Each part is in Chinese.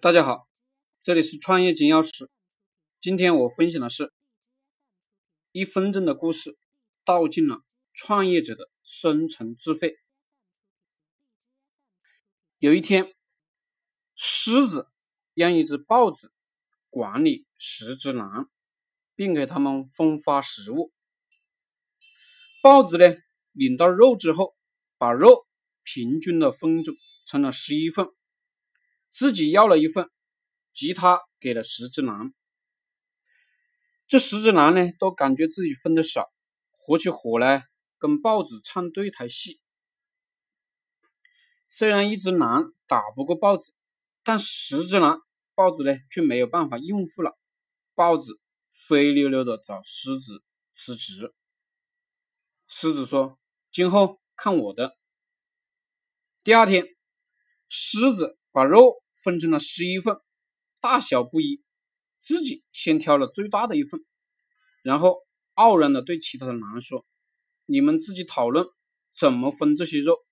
大家好，这里是创业金钥匙。今天我分享的是一分钟的故事，道尽了创业者的生存智慧。有一天，狮子让一只豹子管理十只狼，并给他们分发食物。豹子呢，领到肉之后，把肉平均的分成了十一份。自己要了一份，吉他给了十只狼。这十只狼呢，都感觉自己分的少，合起伙来跟豹子唱对台戏。虽然一只狼打不过豹子，但十只狼，豹子呢却没有办法应付了。豹子灰溜溜的找狮子辞职。狮子说：“今后看我的。”第二天，狮子。把肉分成了十一份，大小不一，自己先挑了最大的一份，然后傲然的对其他的狼说：“你们自己讨论怎么分这些肉。”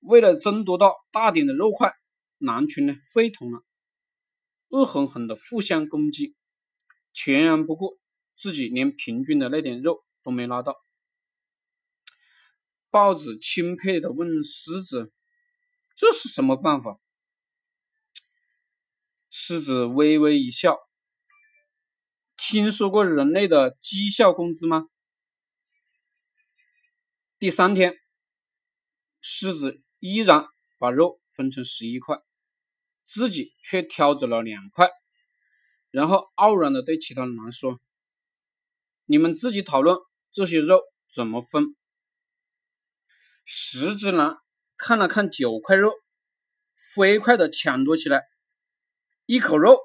为了争夺到大点的肉块，狼群呢沸腾了，恶狠狠的互相攻击，全然不顾自己连平均的那点肉都没拿到。豹子钦佩的问狮子。这是什么办法？狮子微微一笑。听说过人类的绩效工资吗？第三天，狮子依然把肉分成十一块，自己却挑走了两块，然后傲然的对其他狼说：“你们自己讨论这些肉怎么分。”十只狼。看了看九块肉，飞快的抢夺起来，一口肉，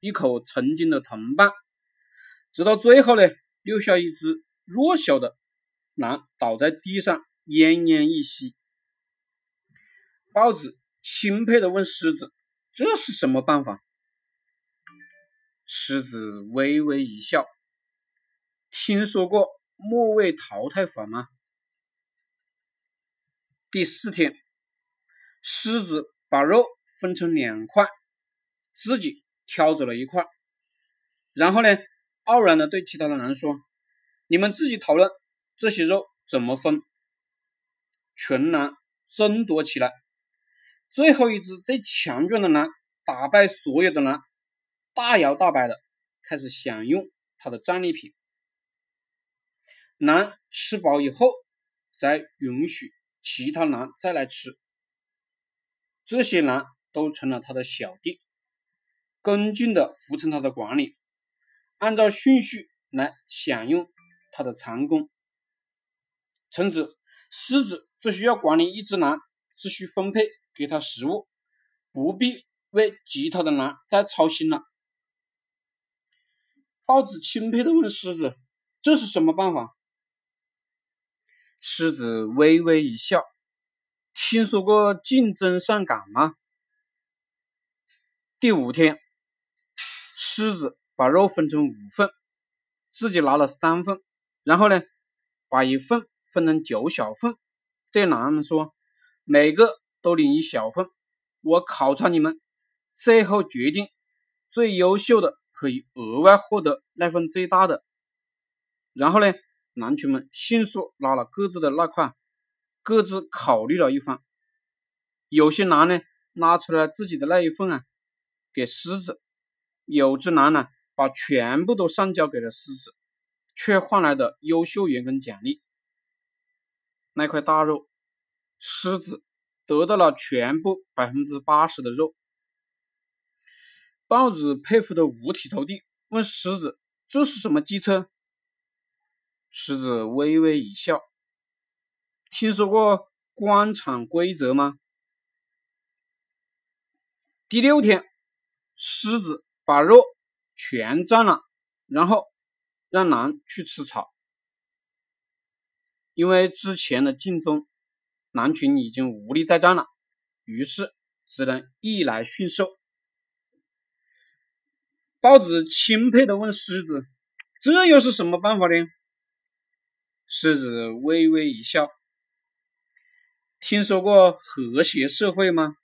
一口曾经的同伴，直到最后呢，留下一只弱小的狼倒在地上，奄奄一息。豹子钦佩的问狮子：“这是什么办法？”狮子微微一笑：“听说过末位淘汰法吗？”第四天，狮子把肉分成两块，自己挑走了一块，然后呢，傲然的对其他的狼说：“你们自己讨论这些肉怎么分。”群狼争夺起来，最后一只最强壮的狼打败所有的狼，大摇大摆的开始享用它的战利品。狼吃饱以后，再允许。其他狼再来吃，这些狼都成了他的小弟，恭敬的服从他的管理，按照顺序来享用他的长工。从此，狮子只需要管理一只狼，只需分配给他食物，不必为其他的狼再操心了。豹子钦佩的问狮子：“这是什么办法？”狮子微微一笑：“听说过竞争上岗吗？”第五天，狮子把肉分成五份，自己拿了三份，然后呢，把一份分成九小份，对狼们说：“每个都领一小份，我考察你们，最后决定最优秀的可以额外获得那份最大的。”然后呢？狼群们迅速拿了各自的那块，各自考虑了一番。有些狼呢，拿出了自己的那一份啊，给狮子；有只狼呢，把全部都上交给了狮子，却换来的优秀员工奖励。那块大肉，狮子得到了全部百分之八十的肉。豹子佩服的五体投地，问狮子：“这是什么计策？”狮子微微一笑：“听说过官场规则吗？”第六天，狮子把肉全占了，然后让狼去吃草。因为之前的竞争，狼群已经无力再战了，于是只能逆来顺受。豹子钦佩的问狮子：“这又是什么办法呢？”狮子微微一笑：“听说过和谐社会吗？”